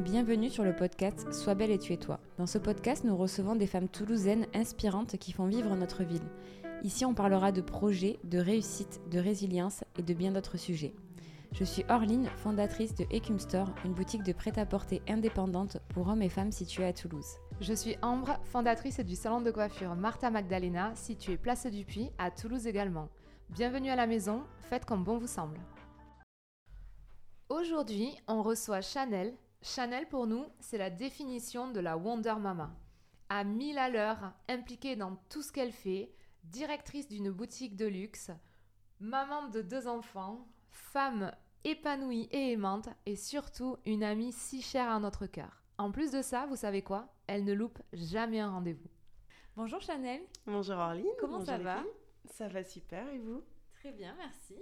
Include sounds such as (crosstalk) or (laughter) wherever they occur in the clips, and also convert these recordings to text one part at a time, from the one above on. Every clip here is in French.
bienvenue sur le podcast Sois belle et tu es toi. Dans ce podcast, nous recevons des femmes toulousaines inspirantes qui font vivre notre ville. Ici, on parlera de projets, de réussite, de résilience et de bien d'autres sujets. Je suis Orline, fondatrice de Ecum Store, une boutique de prêt-à-porter indépendante pour hommes et femmes située à Toulouse. Je suis Ambre, fondatrice du salon de coiffure Martha Magdalena, situé place du Puy, à Toulouse également. Bienvenue à la maison, faites comme bon vous semble. Aujourd'hui, on reçoit Chanel. Chanel, pour nous, c'est la définition de la Wonder Mama. À mille à l'heure, impliquée dans tout ce qu'elle fait, directrice d'une boutique de luxe, maman de deux enfants, femme épanouie et aimante, et surtout une amie si chère à notre cœur. En plus de ça, vous savez quoi? Elle ne loupe jamais un rendez-vous. Bonjour Chanel. Bonjour Orline. Comment ça va? Ça va super et vous? Très bien, merci.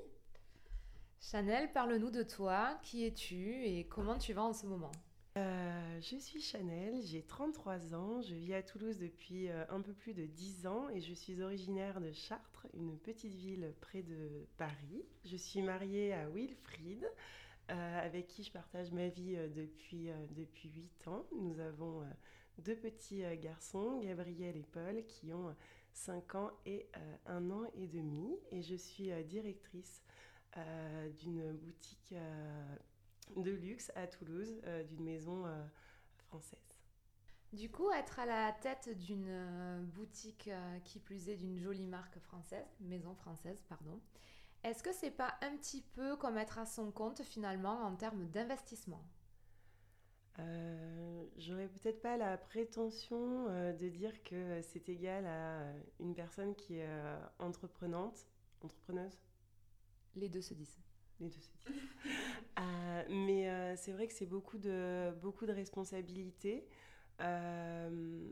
Chanel, parle-nous de toi. Qui es-tu et comment tu vas en ce moment? Euh, je suis Chanel, j'ai 33 ans, je vis à Toulouse depuis euh, un peu plus de 10 ans et je suis originaire de Chartres, une petite ville près de Paris. Je suis mariée à Wilfried, euh, avec qui je partage ma vie depuis, depuis 8 ans. Nous avons deux petits garçons, Gabriel et Paul, qui ont 5 ans et 1 an et demi. Et je suis directrice d'une boutique de luxe à Toulouse, euh, d'une maison euh, française. Du coup, être à la tête d'une euh, boutique qui plus est d'une jolie marque française, maison française, pardon, est-ce que c'est pas un petit peu comme être à son compte finalement en termes d'investissement? J'aurais peut-être pas la prétention de dire que c'est égal à une personne qui est entreprenante, entrepreneuse? Les deux se disent. Les deux se disent. (laughs) Euh, mais euh, c'est vrai que c'est beaucoup de, beaucoup de responsabilités. Euh,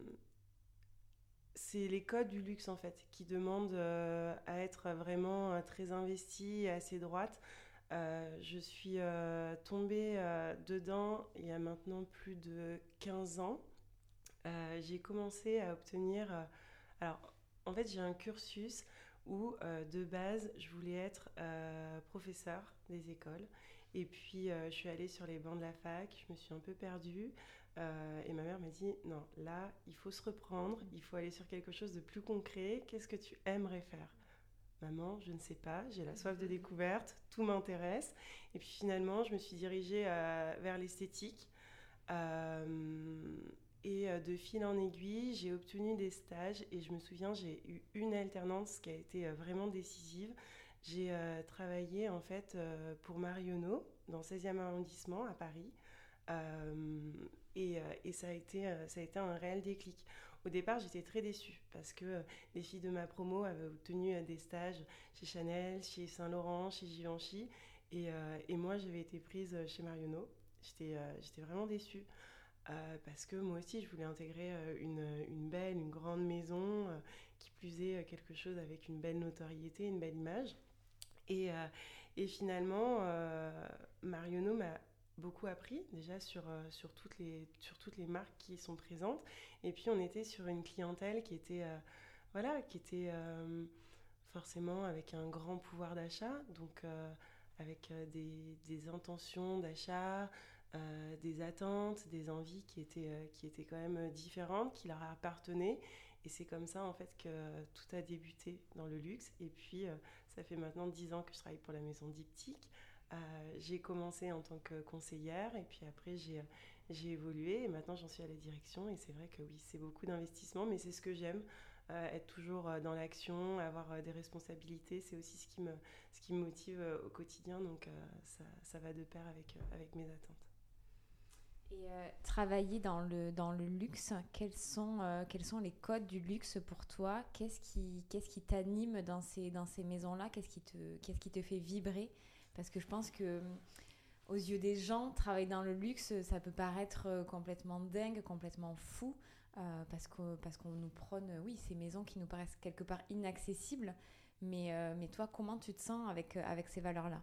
c'est les codes du luxe en fait qui demandent à être vraiment très investie et assez droite. je suis tombée dedans il y a maintenant plus de 15 ans. j'ai commencé à obtenir... alors, en fait, j'ai un cursus où, de base, je voulais être professeur des écoles. Et puis, euh, je suis allée sur les bancs de la fac, je me suis un peu perdue. Euh, et ma mère m'a dit, non, là, il faut se reprendre, il faut aller sur quelque chose de plus concret. Qu'est-ce que tu aimerais faire? Maman, je ne sais pas, j'ai la soif de découverte, tout m'intéresse. Et puis finalement, je me suis dirigée euh, vers l'esthétique. Et de fil en aiguille, j'ai obtenu des stages et je me souviens, j'ai eu une alternance qui a été vraiment décisive. J'ai euh, travaillé en fait euh, pour Marionneau dans le 16e arrondissement à Paris. Euh, et, ça, a été, ça a été un réel déclic. Au départ, j'étais très déçue parce que les filles de ma promo avaient obtenu des stages chez Chanel, chez Saint-Laurent, chez Givenchy. Et, et moi, j'avais été prise chez Marionneau. J'étais vraiment déçue. Parce que moi aussi, je voulais intégrer une, une belle, une grande maison, qui plus est quelque chose avec une belle notoriété, une belle image. Et, euh, finalement, euh, Marionneau m'a beaucoup appris déjà sur, euh, sur, toutes les, sur toutes les marques qui sont présentes. Et puis on était sur une clientèle qui était, voilà, qui était forcément avec un grand pouvoir d'achat, donc avec des, intentions d'achat, des attentes, des envies qui étaient, qui étaient quand même différentes, qui leur appartenaient. Et c'est comme ça en fait que tout a débuté dans le luxe. Et puis euh, ça fait maintenant dix ans que je travaille pour la maison Diptyque. Euh, j'ai commencé en tant que conseillère et puis après j'ai, j'ai évolué et maintenant j'en suis à la direction. Et c'est vrai que oui, c'est beaucoup d'investissement, mais c'est ce que j'aime. Euh, être toujours dans l'action, avoir des responsabilités, c'est aussi ce qui me, ce qui me motive au quotidien. Donc ça, ça, va de pair avec, avec mes attentes. Et euh, travailler dans le, dans le luxe, quels sont, euh, quels sont les codes du luxe pour toi? Qu'est-ce qui t'anime dans ces, dans ces maisons-là? Qu'est-ce qui, te, qui te fait vibrer? Parce que je pense que aux yeux des gens, travailler dans le luxe, ça peut paraître euh, complètement dingue, complètement fou, parce, parce qu'on nous prône, oui, ces maisons qui nous paraissent quelque part inaccessibles. Mais, mais toi, comment tu te sens avec, avec ces valeurs-là?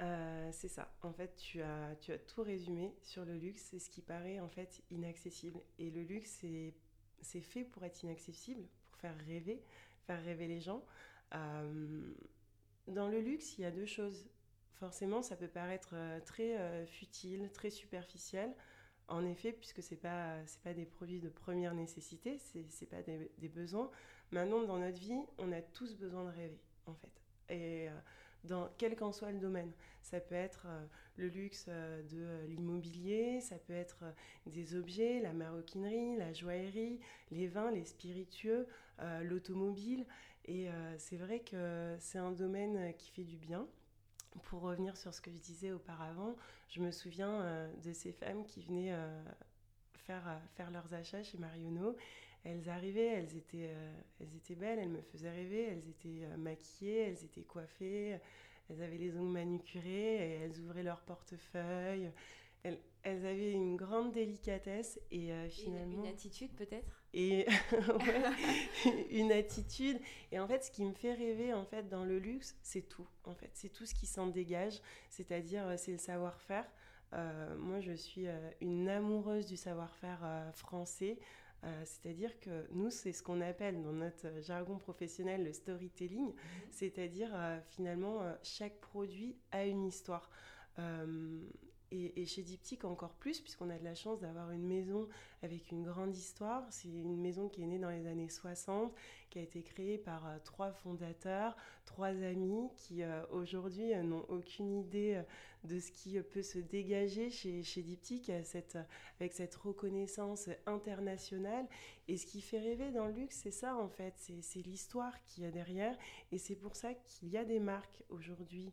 Euh, c'est ça. En fait, tu as, tout résumé sur le luxe. C'est ce qui paraît en fait inaccessible. Et le luxe, c'est fait pour être inaccessible, pour faire rêver, faire rêver les gens. Euh, dans le luxe, il y a deux choses forcément, ça peut paraître très futile, très superficiel. En effet, puisque ce n'est pas, pas des produits de première nécessité, ce n'est pas des, des, besoins. Maintenant, dans notre vie, on a tous besoin de rêver, en fait. Et dans quel qu'en soit le domaine. Ça peut être euh, le luxe euh, de euh, l'immobilier, ça peut être des objets, la maroquinerie, la joaillerie, les vins, les spiritueux, l'automobile. Et c'est vrai que c'est un domaine qui fait du bien. Pour revenir sur ce que je disais auparavant, je me souviens de ces femmes qui venaient faire, faire leurs achats chez Marionneau elles arrivaient, elles étaient, euh, elles étaient belles, elles me faisaient rêver, elles étaient euh, maquillées, elles étaient coiffées, elles avaient les ongles manucurés, et elles ouvraient leur portefeuille. Elles, elles, avaient une grande délicatesse et euh, finalement... Une, attitude peut-être? Et (laughs) une attitude. Et en fait, ce qui me fait rêver en fait dans le luxe, c'est tout. En fait, c'est tout ce qui s'en dégage. C'est-à-dire, c'est le savoir-faire. moi, je suis une amoureuse du savoir-faire français. Euh, c'est-à-dire que nous, c'est ce qu'on appelle dans notre jargon professionnel le storytelling, mhm. c'est-à-dire euh, finalement euh, chaque produit a une histoire. Et, chez Diptyque encore plus, puisqu'on a de la chance d'avoir une maison avec une grande histoire. C'est une maison qui est née dans les années 60, qui a été créée par trois fondateurs, trois amis qui aujourd'hui n'ont aucune idée de ce qui peut se dégager chez, Diptyque avec cette reconnaissance internationale. Et ce qui fait rêver dans le luxe, c'est ça en fait, c'est l'histoire qu'il y a derrière. Et c'est pour ça qu'il y a des marques aujourd'hui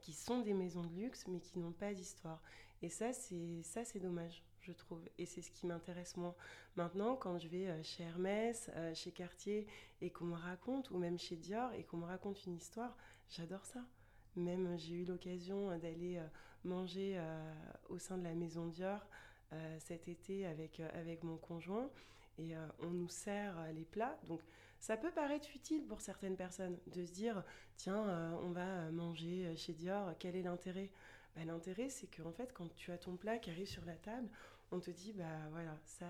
qui sont des maisons de luxe mais qui n'ont pas d'histoire. Et ça, c'est ça, c'est dommage, je trouve. Et c'est ce qui m'intéresse moins. Maintenant, quand je vais euh, chez Hermès, euh, chez Cartier, et qu'on me raconte, ou même chez Dior, et qu'on me raconte une histoire, j'adore ça. Même j'ai eu l'occasion euh, d'aller euh, manger euh, au sein de la maison Dior cet été avec, avec mon conjoint et on nous sert les plats. Donc ça peut paraître utile pour certaines personnes de se dire tiens, on va manger chez Dior, quel est l'intérêt? Bah, L'intérêt, c'est qu'en fait, quand tu as ton plat qui arrive sur la table, on te dit bah voilà, ça,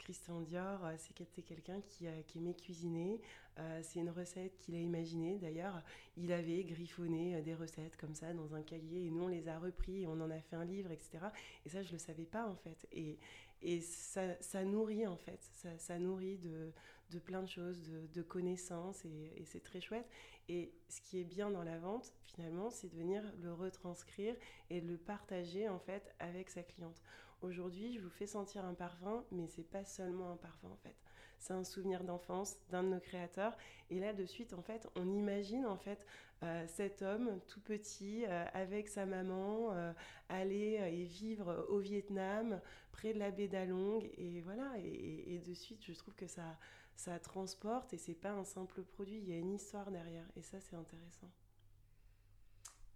Christian Dior, euh, c'est quelqu'un qui, qui aimait cuisiner. Euh, c'est une recette qu'il a imaginée. D'ailleurs, il avait griffonné euh, des recettes comme ça dans un cahier et nous, on les a repris et on en a fait un livre, etc. Et ça, je ne le savais pas en fait. Et, et ça, ça nourrit en fait. Ça, ça nourrit de, de, plein de choses, de, connaissances et, c'est très chouette. Et ce qui est bien dans la vente, finalement, c'est de venir le retranscrire et le partager en fait avec sa cliente. Aujourd'hui, je vous fais sentir un parfum, mais c'est pas seulement un parfum en fait. C'est un souvenir d'enfance d'un de nos créateurs. Et là, de suite, en fait, on imagine en fait euh, cet homme tout petit euh, avec sa maman euh, aller et vivre au Vietnam, près de la baie d'Along. Et voilà. Et, de suite, je trouve que ça, ça transporte et c'est pas un simple produit. Il y a une histoire derrière. Et ça, c'est intéressant.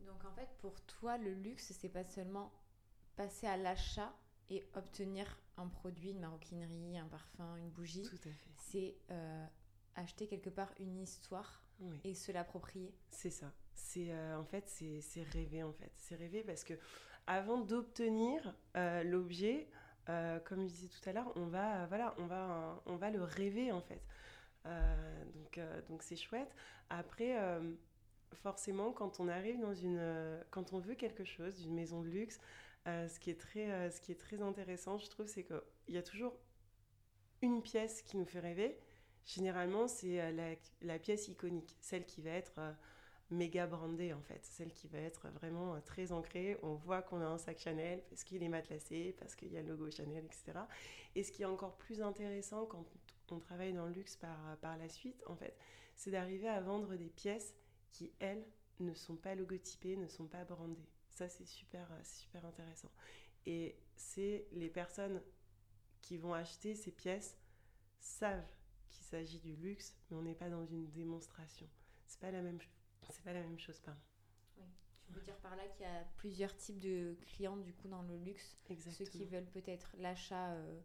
Donc en fait, pour toi, le luxe, c'est pas seulement passer à l'achat, et obtenir un produit, une maroquinerie, un parfum, une bougie. Tout à fait. C'est euh, acheter quelque part une histoire et se l'approprier. C'est ça. C'est euh, en fait c'est rêver en fait. C'est rêver parce que avant d'obtenir euh, l'objet, comme je disais tout à l'heure, on va voilà on va on va le rêver en fait. donc donc c'est chouette. Après forcément quand on arrive dans une quand on veut quelque chose, d'une maison de luxe. Euh, ce, qui est très, euh, ce qui est très intéressant, je trouve, c'est qu'il y a toujours une pièce qui nous fait rêver. Généralement, c'est euh, la, pièce iconique, celle qui va être méga brandée en fait, celle qui va être vraiment très ancrée. On voit qu'on a un sac Chanel parce qu'il est matelassé, parce qu'il y a le logo Chanel, etc. Et ce qui est encore plus intéressant quand on travaille dans le luxe par, par la suite, en fait, c'est d'arriver à vendre des pièces qui, elles, ne sont pas logotypées, ne sont pas brandées. Ça, c'est super, euh, super intéressant. Et c'est les personnes qui vont acheter ces pièces savent qu'il s'agit du luxe, mais on n'est pas dans une démonstration. C'est pas la même, c'est pas la même chose, pardon. Oui. Tu veux dire par là qu'il y a plusieurs types de clients du coup dans le luxe. Exactement. Ceux qui veulent peut-être l'achat euh,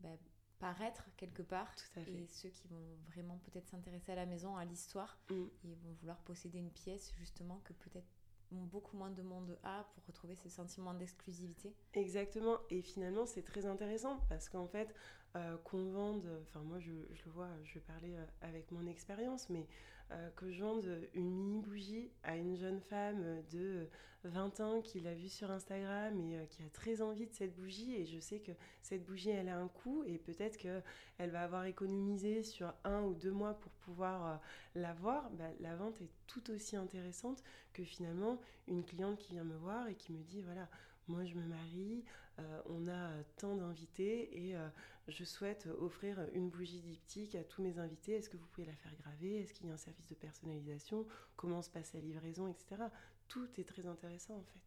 bah, paraître quelque part Tout à fait. et ceux qui vont vraiment peut-être s'intéresser à la maison, à l'histoire mm. et vont vouloir posséder une pièce justement que peut-être beaucoup moins de monde a pour retrouver ce sentiment d'exclusivité. Exactement, et finalement c'est très intéressant parce qu'en fait euh, qu'on vende, enfin moi je, le vois, je vais parler euh, avec mon expérience, mais que je vende une mini bougie à une jeune femme de 20 ans qui l'a vue sur Instagram et qui a très envie de cette bougie. Et je sais que cette bougie elle a un coût et peut-être qu'elle va avoir économisé sur un ou deux mois pour pouvoir l'avoir, bah, la vente est tout aussi intéressante que finalement une cliente qui vient me voir et qui me dit voilà moi je me marie, euh, on a tant d'invités et euh, je souhaite offrir une bougie diptyque à tous mes invités. Est-ce que vous pouvez la faire graver? Est-ce qu'il y a un service de personnalisation? Comment se passe la livraison, etc. Tout est très intéressant en fait.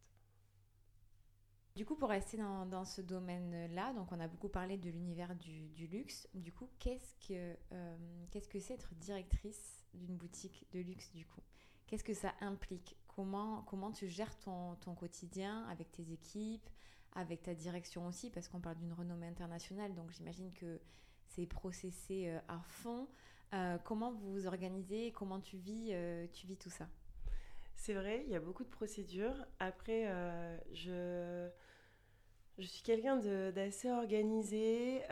Du coup, pour rester dans, ce domaine-là, donc on a beaucoup parlé de l'univers du, luxe. Du coup, qu'est-ce que euh, c'est être directrice d'une boutique de luxe du coup? Qu'est-ce que ça implique? Comment, comment tu gères ton quotidien avec tes équipes, avec ta direction aussi, parce qu'on parle d'une renommée internationale, donc j'imagine que c'est processé euh, à fond. Euh, comment vous vous organisez Comment tu vis, euh, tu vis tout ça? C'est vrai, il y a beaucoup de procédures. Après, je, je suis quelqu'un d'assez organisé,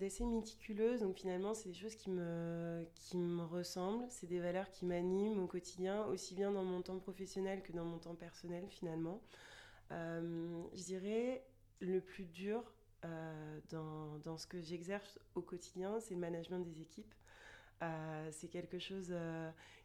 d'assez méticuleuse, donc finalement, c'est des choses qui me, qui me ressemblent. C'est des valeurs qui m'animent au quotidien, aussi bien dans mon temps professionnel que dans mon temps personnel, finalement. Euh, je dirais le plus dur euh, dans, dans, ce que j'exerce au quotidien, c'est le management des équipes. Euh, c'est quelque chose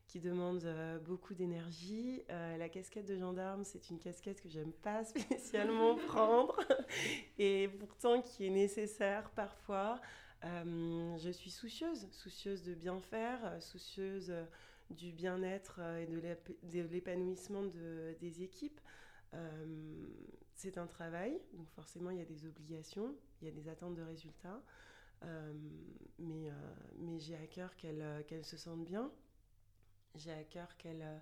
qui demande beaucoup d'énergie. la casquette de gendarme, c'est une casquette que j'aime pas (laughs) spécialement prendre (laughs) et pourtant qui est nécessaire parfois. je suis soucieuse, soucieuse de bien faire, soucieuse du bien-être et de l'épanouissement de, des équipes. Euh, c'est un travail, donc forcément il y a des obligations, il y a des attentes de résultats, euh, mais, euh, mais j'ai à cœur qu'elles se sentent bien, j'ai à cœur qu'elles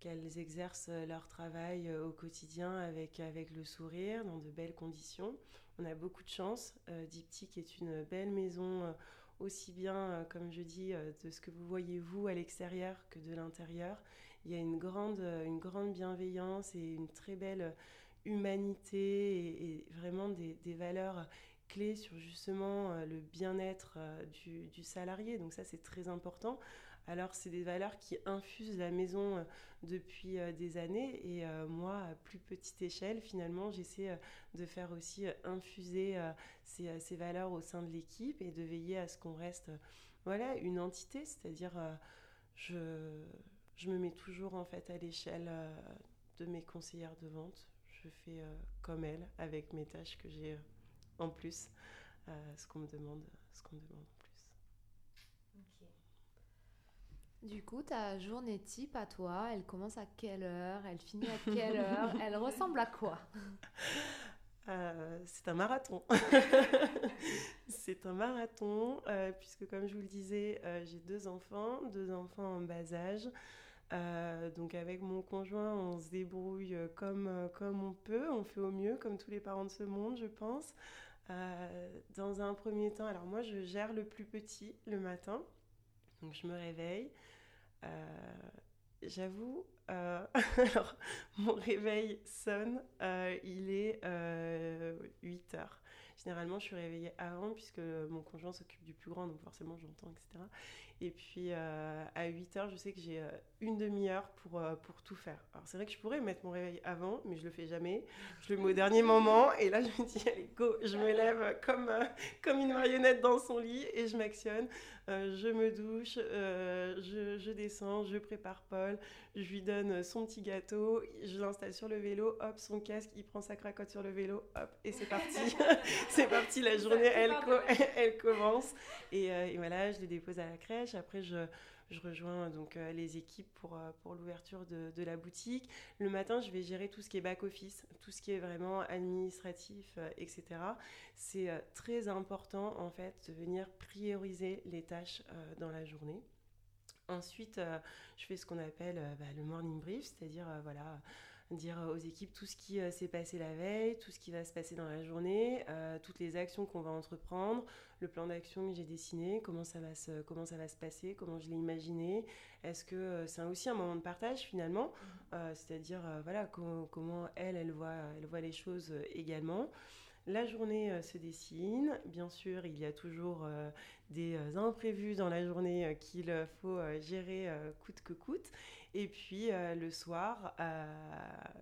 qu'elles exercent leur travail au quotidien avec, avec le sourire, dans de belles conditions. On a beaucoup de chance. Diptyque est une belle maison, aussi bien, comme je dis, de ce que vous voyez vous à l'extérieur que de l'intérieur il y a une grande, une grande bienveillance et une très belle humanité et, vraiment des, valeurs clés sur justement euh, le bien-être euh, du, du, salarié. Donc ça, c'est très important. Alors, c'est des valeurs qui infusent la maison euh, depuis des années et moi, à plus petite échelle, finalement, j'essaie de faire aussi infuser ces, ces, valeurs au sein de l'équipe et de veiller à ce qu'on reste voilà, une entité, c'est-à-dire je je me mets toujours en fait à l'échelle euh, de mes conseillères de vente. Je fais euh, comme elles avec mes tâches que j'ai euh, en plus, ce qu'on me demande, ce qu'on me demande en plus. Du coup, ta journée type à toi, elle commence à quelle heure? Elle finit à quelle heure? (laughs) Elle ressemble à quoi? C'est un marathon. (laughs) c'est un marathon, puisque comme je vous le disais, j'ai deux enfants, deux enfants en bas âge. Euh, donc avec mon conjoint, on se débrouille comme, euh, comme on peut, on fait au mieux, comme tous les parents de ce monde, je pense. Euh, dans un premier temps, alors moi je gère le plus petit le matin, donc je me réveille. J'avoue, (laughs) alors mon réveil sonne, il est 8 heures. Généralement, je suis réveillée avant puisque mon conjoint s'occupe du plus grand, donc forcément j'entends, etc. Et puis euh, à 8 heures, je sais que j'ai euh, une demi-heure pour, euh, pour tout faire. Alors c'est vrai que je pourrais mettre mon réveil avant, mais je le fais jamais. Je le mets au dernier moment et là je me dis, allez, go, je me lève comme, comme une marionnette dans son lit et je m'actionne. Je me douche, je, je, descends, je prépare Paul, je lui donne son petit gâteau, je l'installe sur le vélo, hop, son casque, il prend sa cracotte sur le vélo, hop, et c'est parti. (laughs) c'est parti, la journée, elle, (laughs) elle commence. Et, et voilà, je le dépose à la crèche après, je, rejoins donc euh, les équipes pour, euh, pour l'ouverture de, la boutique. Le matin, je vais gérer tout ce qui est back-office, tout ce qui est vraiment administratif, euh, etc. C'est très important, en fait, de venir prioriser les tâches dans la journée. Ensuite, je fais ce qu'on appelle bah, le morning brief, c'est-à-dire, voilà dire aux équipes tout ce qui euh, s'est passé la veille, tout ce qui va se passer dans la journée, euh, toutes les actions qu'on va entreprendre, le plan d'action que j'ai dessiné, comment ça va se, comment ça va se passer, comment je l'ai imaginé. Est-ce que euh, c'est aussi un moment de partage finalement, mmh. c'est-à-dire voilà comment elle, elle voit, elle voit les choses également. la journée se dessine. Bien sûr, il y a toujours des imprévus dans la journée qu'il faut gérer coûte que coûte. Et puis le soir,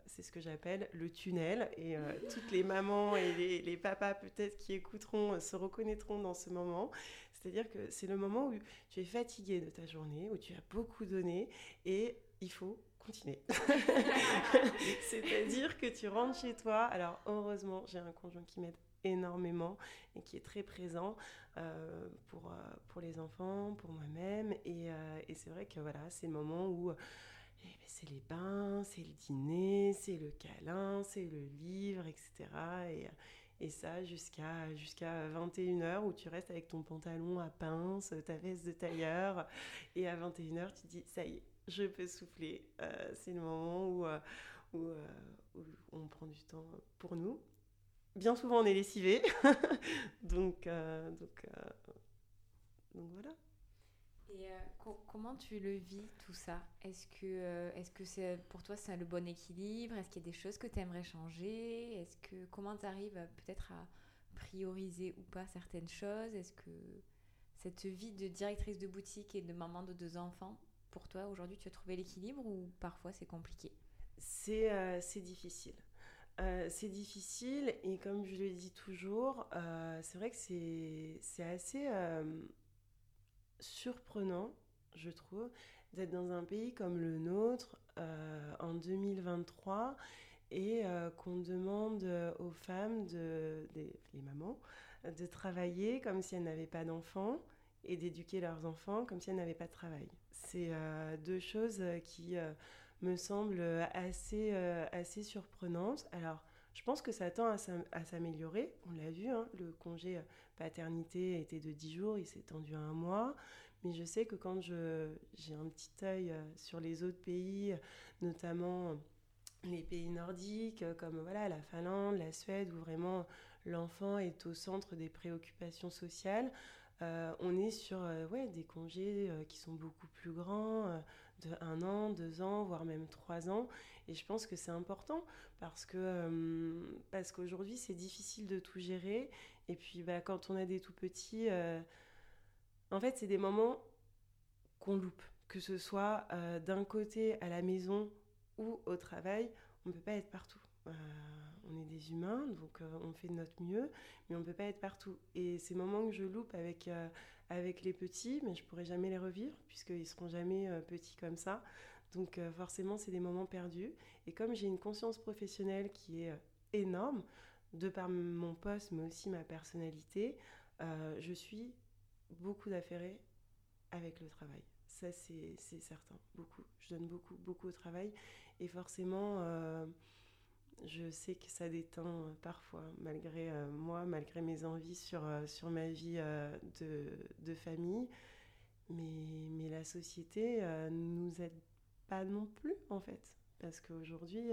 c'est ce que j'appelle le tunnel. Et (laughs) toutes les mamans et les, les papas peut-être qui écouteront se reconnaîtront dans ce moment. C'est-à-dire que c'est le moment où tu es fatigué de ta journée, où tu as beaucoup donné et il faut continuer. (laughs) (laughs) C'est-à-dire que tu rentres chez toi. Alors heureusement, j'ai un conjoint qui m'aide énormément et qui est très présent euh, pour, euh, pour les enfants, pour moi-même. Et, euh, et c'est vrai que voilà, c'est le moment où eh ben, c'est les bains, c'est le dîner, c'est le câlin, c'est le livre, etc. Et, et ça jusqu'à jusqu'à 21h où tu restes avec ton pantalon à pince, ta veste de tailleur. Et à 21h, tu dis, ça y est, je peux souffler. C'est le moment où, où, on prend du temps pour nous. Bien souvent, on est lessivé. (laughs) donc, donc, donc voilà. Et euh, comment tu le vis tout ça? Est-ce que euh, est-ce que c'est pour toi c'est le bon équilibre? Est-ce qu'il y a des choses que tu aimerais changer? Est-ce que comment tu arrives peut-être à prioriser ou pas certaines choses? Est-ce que cette vie de directrice de boutique et de maman de deux enfants, pour toi aujourd'hui tu as trouvé l'équilibre ou parfois c'est compliqué? C'est euh, c'est difficile. et comme je le dis toujours, c'est vrai que c'est assez surprenant, je trouve, d'être dans un pays comme le nôtre euh, en 2023 et euh, qu'on demande aux femmes, les mamans, de travailler comme si elles n'avaient pas d'enfants et d'éduquer leurs enfants comme si elles n'avaient pas de travail. C'est euh, deux choses qui me semblent assez, assez surprenantes. Alors, je pense que ça tend à s'améliorer. On l'a vu, hein, le congé paternité était de 10 jours, il s'est tendu à un mois. Mais je sais que quand j'ai un petit œil euh, sur les autres pays, notamment les pays nordiques, comme voilà, la Finlande, la Suède, où vraiment l'enfant est au centre des préoccupations sociales, euh, on est sur euh, ouais, des congés qui sont beaucoup plus grands, de un an, deux ans, voire même trois ans. Et je pense que c'est important parce que parce qu'aujourd'hui c'est difficile de tout gérer. Et puis bah, quand on a des tout petits, en fait c'est des moments qu'on loupe, que ce soit d'un côté à la maison ou au travail, on ne peut pas être partout. On est des humains, donc on fait notre mieux, mais on ne peut pas être partout. Et ces moments que je loupe avec, avec les petits, mais je pourrai jamais les revivre puisqu'ils seront jamais euh, petits comme ça. Donc euh, forcément, c'est des moments perdus. Et comme j'ai une conscience professionnelle qui est euh, énorme, de par mon poste, mais aussi ma personnalité, je suis beaucoup d'affairés avec le travail. Ça, c'est certain, beaucoup. Je donne beaucoup, beaucoup au travail. Et forcément, je sais que ça déteint euh, parfois, malgré euh, moi, malgré mes envies sur, euh, sur ma vie de, de, famille. Mais, mais la société ne nous aide pas non plus, en fait. Parce qu'aujourd'hui,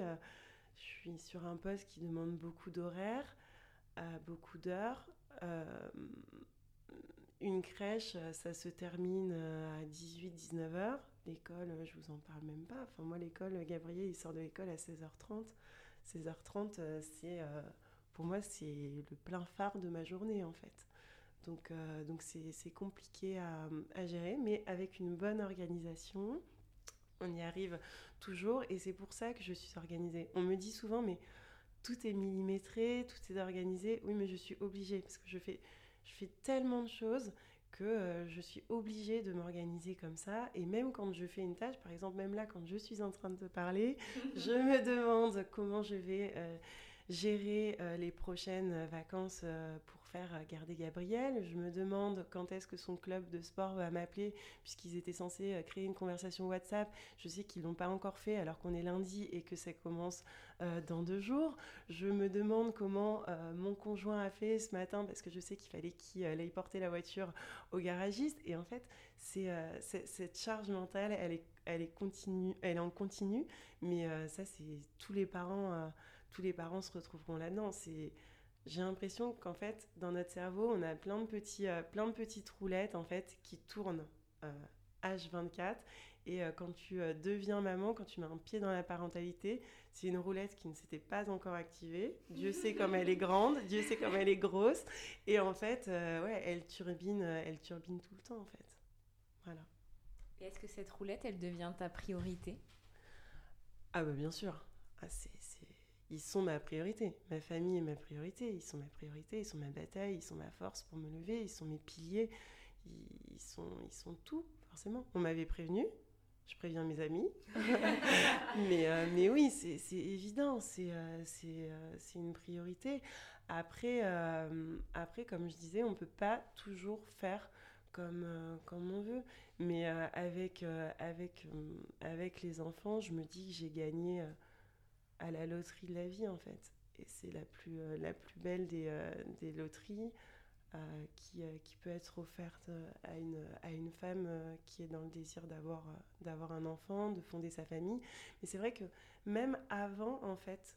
je suis sur un poste qui demande beaucoup d'horaires, beaucoup d'heures. une crèche, ça se termine à 18-19 heures. L'école, je vous en parle même pas. Enfin, moi, l'école, Gabriel, il sort de l'école à 16h30. 16h30, euh, c'est euh, pour moi, c'est le plein phare de ma journée en fait. Donc, euh, donc c'est compliqué à, à, gérer, mais avec une bonne organisation, on y arrive toujours et c'est pour ça que je suis organisée. On me dit souvent, mais tout est millimétré, tout est organisé. Oui, mais je suis obligée parce que je fais, je fais tellement de choses que euh, je suis obligée de m'organiser comme ça. Et même quand je fais une tâche, par exemple, même là, quand je suis en train de te parler, (laughs) je me demande comment je vais euh, gérer euh, les prochaines vacances pour faire euh, garder Gabriel. Je me demande quand est-ce que son club de sport va m'appeler, puisqu'ils étaient censés euh, créer une conversation WhatsApp. Je sais qu'ils l'ont pas encore fait alors qu'on est lundi et que ça commence euh, dans deux jours. Je me demande comment mon conjoint a fait ce matin, parce que je sais qu'il fallait qu'il aille porter la voiture au garagiste. Et en fait, cette charge mentale, elle est, elle est continue, elle en continu. Mais ça, c'est tous les parents, tous les parents se retrouveront là-dedans. C'est j'ai l'impression qu'en fait, dans notre cerveau, on a plein de, petits, euh, plein de petites roulettes en fait, qui tournent H24. Euh, Et euh, quand tu euh, deviens maman, quand tu mets un pied dans la parentalité, c'est une roulette qui ne s'était pas encore activée. Dieu sait comme elle est grande, Dieu sait comme elle est grosse. Et en fait, ouais, elle turbine, elle turbine tout le temps, en fait. Voilà. Et est-ce que cette roulette, elle devient ta priorité? Ah bah bien sûr. Ah, c'est, Ils sont ma priorité. Ma famille est ma priorité. Ils sont ma priorité. Ils sont ma bataille. Ils sont ma force pour me lever. Ils sont mes piliers. Ils sont, ils sont tout, forcément. On m'avait prévenu je préviens mes amis. (laughs) mais, euh, mais oui, c'est évident, c'est euh, euh, une priorité. Après, après, comme je disais, on ne peut pas toujours faire comme, comme on veut. Mais avec, avec, avec les enfants, je me dis que j'ai gagné à la loterie de la vie, en fait. Et c'est la plus, la plus belle des, des loteries. Euh, qui, euh, qui, peut être offerte à une, à une femme euh, qui est dans le désir d'avoir, d'avoir un enfant, de fonder sa famille. Mais c'est vrai que même avant, en fait,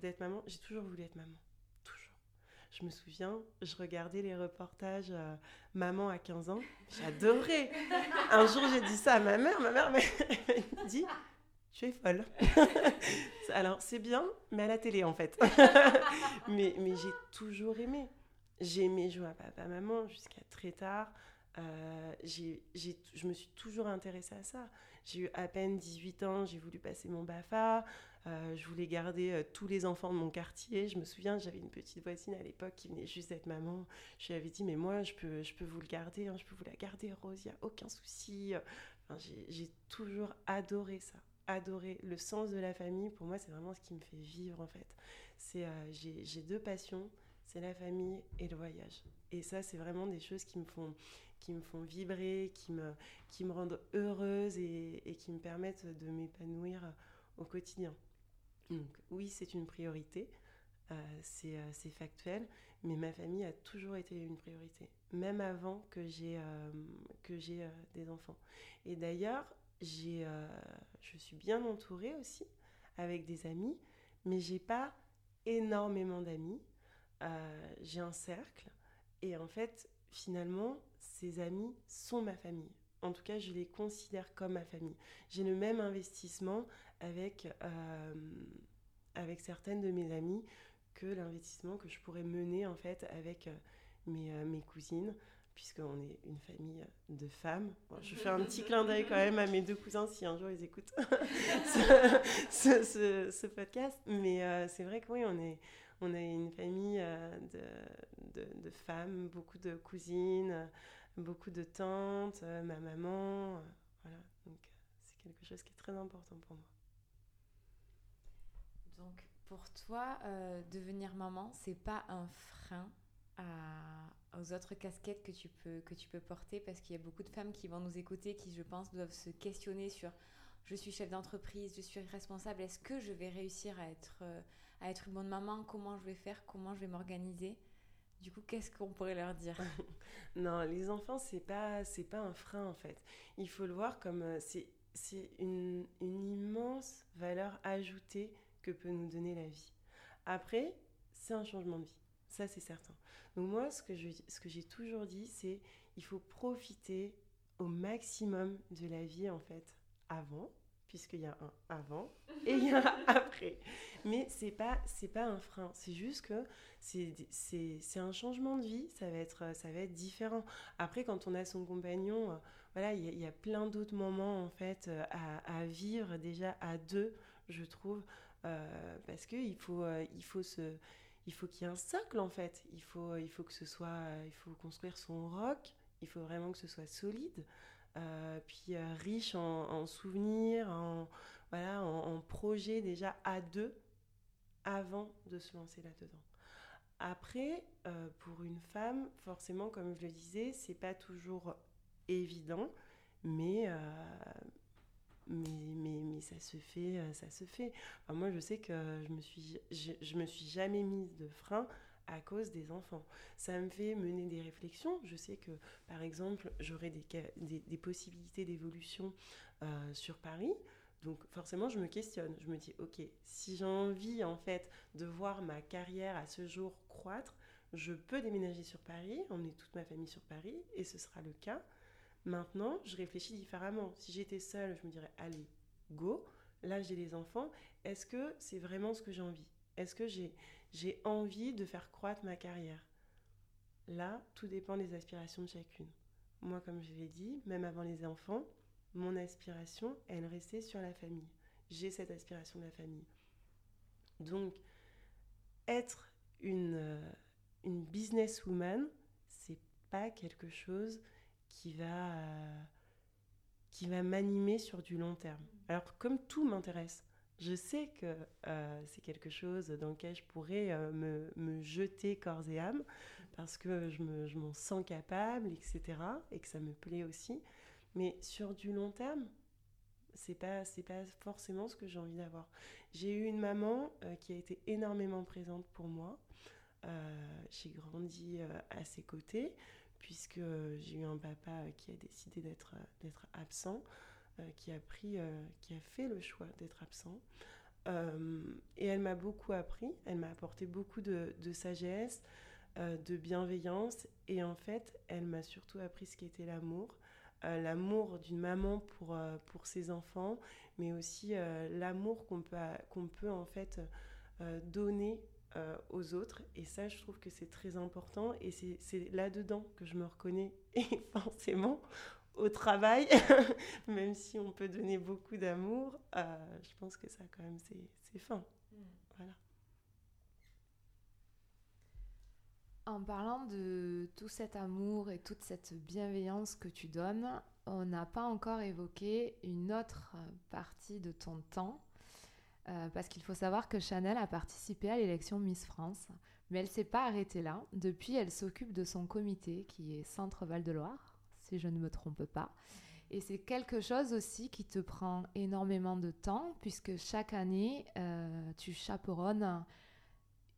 d'être maman, j'ai toujours voulu être maman. Toujours. Je me souviens, je regardais les reportages Maman à 15 ans, j'adorais. Un jour, j'ai dit ça à ma mère. Ma mère m'a (laughs) dit tu es folle. (laughs) Alors, c'est bien, mais à la télé, en fait. (laughs) mais mais j'ai toujours aimé. J'ai aimé jouer à papa-maman jusqu'à très tard. Euh, je me suis toujours intéressée à ça. J'ai eu à peine 18 ans, j'ai voulu passer mon BAFA. Euh, je voulais garder euh, tous les enfants de mon quartier. Je me souviens, j'avais une petite voisine à l'époque qui venait juste d'être maman. Je lui avais dit, mais moi, je peux, je peux vous le garder, hein, je peux vous la garder, Rose, il n'y a aucun souci. j'ai toujours adoré ça, adoré le sens de la famille. Pour moi, c'est vraiment ce qui me fait vivre, en fait. C'est, j'ai deux passions c'est la famille et le voyage. Et ça, c'est vraiment des choses qui me font, qui me font vibrer, qui me, qui me rendent heureuse et, et qui me permettent de m'épanouir au quotidien. Donc oui, c'est une priorité, euh, euh, c'est factuel, mais ma famille a toujours été une priorité, même avant euh, que j'ai des enfants. Et d'ailleurs, j'ai je suis bien entourée aussi avec des amis, mais j'ai pas énormément d'amis. Euh, j'ai un cercle et en fait, finalement, ces amis sont ma famille. En tout cas, je les considère comme ma famille. J'ai le même investissement avec, euh, certaines de mes amies que l'investissement que je pourrais mener en fait avec euh, mes cousines, puisqu'on est une famille de femmes. je fais un petit (laughs) clin d'œil quand même à mes deux cousins si un jour ils écoutent (laughs) ce, ce, podcast. Mais c'est vrai que oui, on est, on a une famille euh, de, femmes, beaucoup de cousines, beaucoup de tantes, euh, ma maman. Euh, voilà, donc c'est quelque chose qui est très important pour moi. Donc pour toi, devenir maman, c'est pas un frein aux autres casquettes que tu peux, que tu peux porter parce qu'il y a beaucoup de femmes qui vont nous écouter qui, je pense, doivent se questionner sur je suis chef d'entreprise, je suis responsable, est-ce que je vais réussir à être à être une bonne maman, comment je vais faire, comment je vais m'organiser? Du coup, qu'est-ce qu'on pourrait leur dire? (laughs) Non, les enfants, c'est pas c'est pas un frein en fait. Il faut le voir comme euh, c'est c'est une, une immense valeur ajoutée que peut nous donner la vie. Après, c'est un changement de vie. Ça, c'est certain. Donc moi, ce que, je, ce que j'ai toujours dit, c'est il faut profiter au maximum de la vie, en fait, avant, puisqu'il y a un avant (laughs) et il y a un après. Mais c'est pas c'est pas un frein, c'est juste que c'est un changement de vie, ça va être ça va être différent. Après quand on a son compagnon, euh, voilà, il y, a plein d'autres moments en fait euh, à, à, vivre déjà à deux, je trouve, euh, parce que il faut il faut se il faut qu'il y ait un socle en fait. Il faut il faut que ce soit il faut construire son roc, il faut vraiment que ce soit solide. Euh, puis euh, riche en, souvenirs, en, voilà, en, projets déjà à deux avant de se lancer là-dedans. Après, euh, pour une femme, forcément, comme je le disais, c'est pas toujours évident, mais, mais, mais, mais, ça se fait, ça se fait. moi, je sais que je me suis, je, me suis jamais mise de frein à cause des enfants. Ça me fait mener des réflexions. Je sais que, par exemple, j'aurai des, des, possibilités d'évolution euh, sur Paris. Donc forcément, je me questionne. Je me dis, ok, si j'ai envie en fait de voir ma carrière à ce jour croître, je peux déménager sur Paris, emmener toute ma famille sur Paris, et ce sera le cas. Maintenant, je réfléchis différemment. Si j'étais seule, je me dirais, allez, go. Là, j'ai des enfants. Est-ce que c'est vraiment ce que j'ai envie? Est-ce que j'ai, j'ai envie de faire croître ma carrière? Là, tout dépend des aspirations de chacune. Moi, comme je l'ai dit, même avant les enfants, mon aspiration, elle restait sur la famille. J'ai cette aspiration de la famille. Donc, être une, euh, une businesswoman, c'est pas quelque chose qui va, euh, qui va m'animer sur du long terme. Alors, comme tout m'intéresse, je sais que euh, c'est quelque chose dans lequel je pourrais me, me, jeter corps et âme parce que je m'en me, sens capable, etc. Et que ça me plaît aussi. Mais sur du long terme, c'est pas c'est pas forcément ce que j'ai envie d'avoir. J'ai eu une maman euh, qui a été énormément présente pour moi. Euh, j'ai grandi euh, à ses côtés puisque j'ai eu un papa qui a décidé d'être d'être absent, qui a pris qui a fait le choix d'être absent. et elle m'a beaucoup appris, elle m'a apporté beaucoup de, sagesse, de bienveillance et en fait elle m'a surtout appris ce qu'était l'amour euh, l'amour d'une maman pour, euh, pour ses enfants, mais aussi euh, l'amour qu'on peut, qu'on peut en fait donner aux autres. Et ça, je trouve que c'est très important. Et c'est là-dedans que je me reconnais. (laughs) Et forcément, au travail, (laughs) même si on peut donner beaucoup d'amour, je pense que ça, quand même, c'est fin. Mm. Voilà. En parlant de tout cet amour et toute cette bienveillance que tu donnes, on n'a pas encore évoqué une autre partie de ton temps, euh, parce qu'il faut savoir que Chanel a participé à l'élection Miss France, mais elle s'est pas arrêtée là. Depuis, elle s'occupe de son comité, qui est Centre Val de Loire, si je ne me trompe pas. Et c'est quelque chose aussi qui te prend énormément de temps, puisque chaque année, euh, tu chaperonnes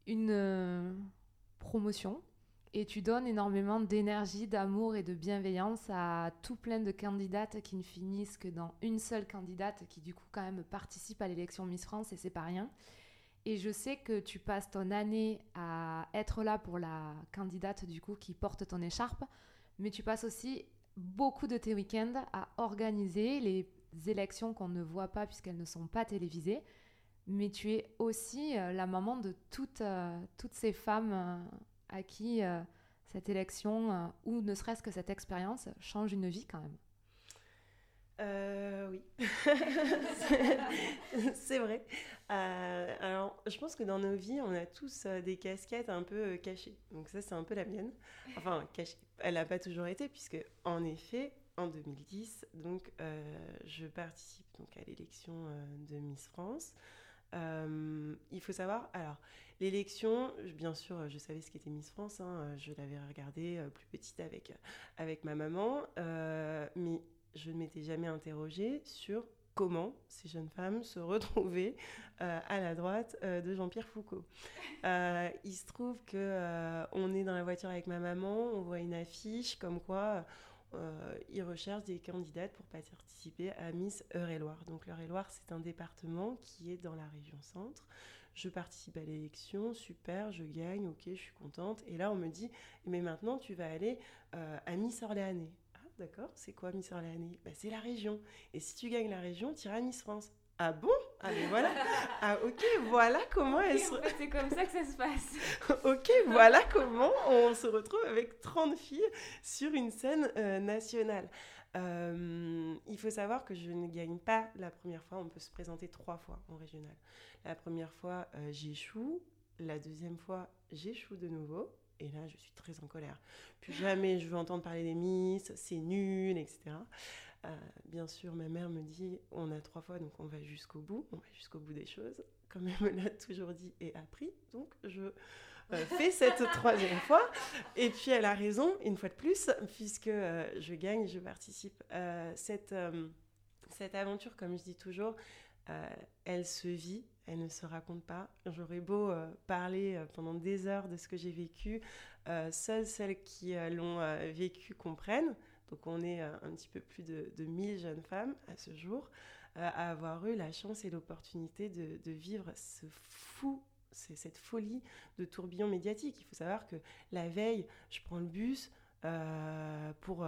une promotion et tu donnes énormément d'énergie, d'amour et de bienveillance à tout plein de candidates qui ne finissent que dans une seule candidate qui du coup quand même participe à l'élection Miss France et c'est pas rien. Et je sais que tu passes ton année à être là pour la candidate du coup qui porte ton écharpe, mais tu passes aussi beaucoup de tes week-ends à organiser les élections qu'on ne voit pas puisqu'elles ne sont pas télévisées. Mais tu es aussi euh, la maman de toutes, euh, toutes ces femmes euh, à qui euh, cette élection euh, ou ne serait-ce que cette expérience change une vie quand même. Euh, oui, (laughs) c'est vrai. alors, je pense que dans nos vies, on a tous des casquettes un peu cachées. Donc ça, c'est un peu la mienne. Enfin, cachée. Elle n'a pas toujours été, puisque en effet, en 2010, donc, je participe donc à l'élection de Miss France. Il faut savoir, alors, L'élection, bien sûr, je savais ce qu'était Miss France, hein, je l'avais regardé euh, plus petite avec, avec ma maman, euh, mais je ne m'étais jamais interrogée sur comment ces jeunes femmes se (laughs) retrouvaient euh, à la droite de Jean-Pierre Foucault. il se trouve que on est dans la voiture avec ma maman, on voit une affiche comme quoi ils recherchent des candidates pour participer à Miss Eure-et-Loire. Donc l'Eure-et-Loire, c'est un département qui est dans la région centre je participe à l'élection, super, je gagne, ok, je suis contente. Et là, on me dit, mais maintenant, tu vas aller euh, à Miss Orléanais. Ah, d'accord, c'est quoi Miss Orléanais? Bah, C'est la région. Et si tu gagnes la région, tu iras à Miss France. Ah bon? Ah mais voilà Ah ok, voilà comment elle se... c'est comme ça que ça se passe. (laughs) ok, voilà comment on se retrouve avec 30 filles sur une scène euh, nationale. Euh, il faut savoir que je ne gagne pas la première fois, on peut se présenter trois fois en régional. La première fois, euh, j'échoue. La deuxième fois, j'échoue de nouveau. Et là, je suis très en colère. Plus jamais je veux entendre parler des Miss, c'est nul, etc. Euh, bien sûr, ma mère me dit on a trois fois, donc on va jusqu'au bout, on va jusqu'au bout des choses, comme elle me l'a toujours dit et appris. Donc je euh, fais cette (laughs) troisième fois. Et puis elle a raison, une fois de plus, puisque je gagne, je participe. cette, cette aventure, comme je dis toujours, elle se vit elle ne se raconte pas. J'aurais beau euh, parler euh, pendant des heures de ce que j'ai vécu, euh, seules celles qui l'ont vécu comprennent. Donc on est un petit peu plus de, de 1000 jeunes femmes à ce jour à avoir eu la chance et l'opportunité de, vivre ce fou, cette folie de tourbillon médiatique. Il faut savoir que la veille, je prends le bus, pour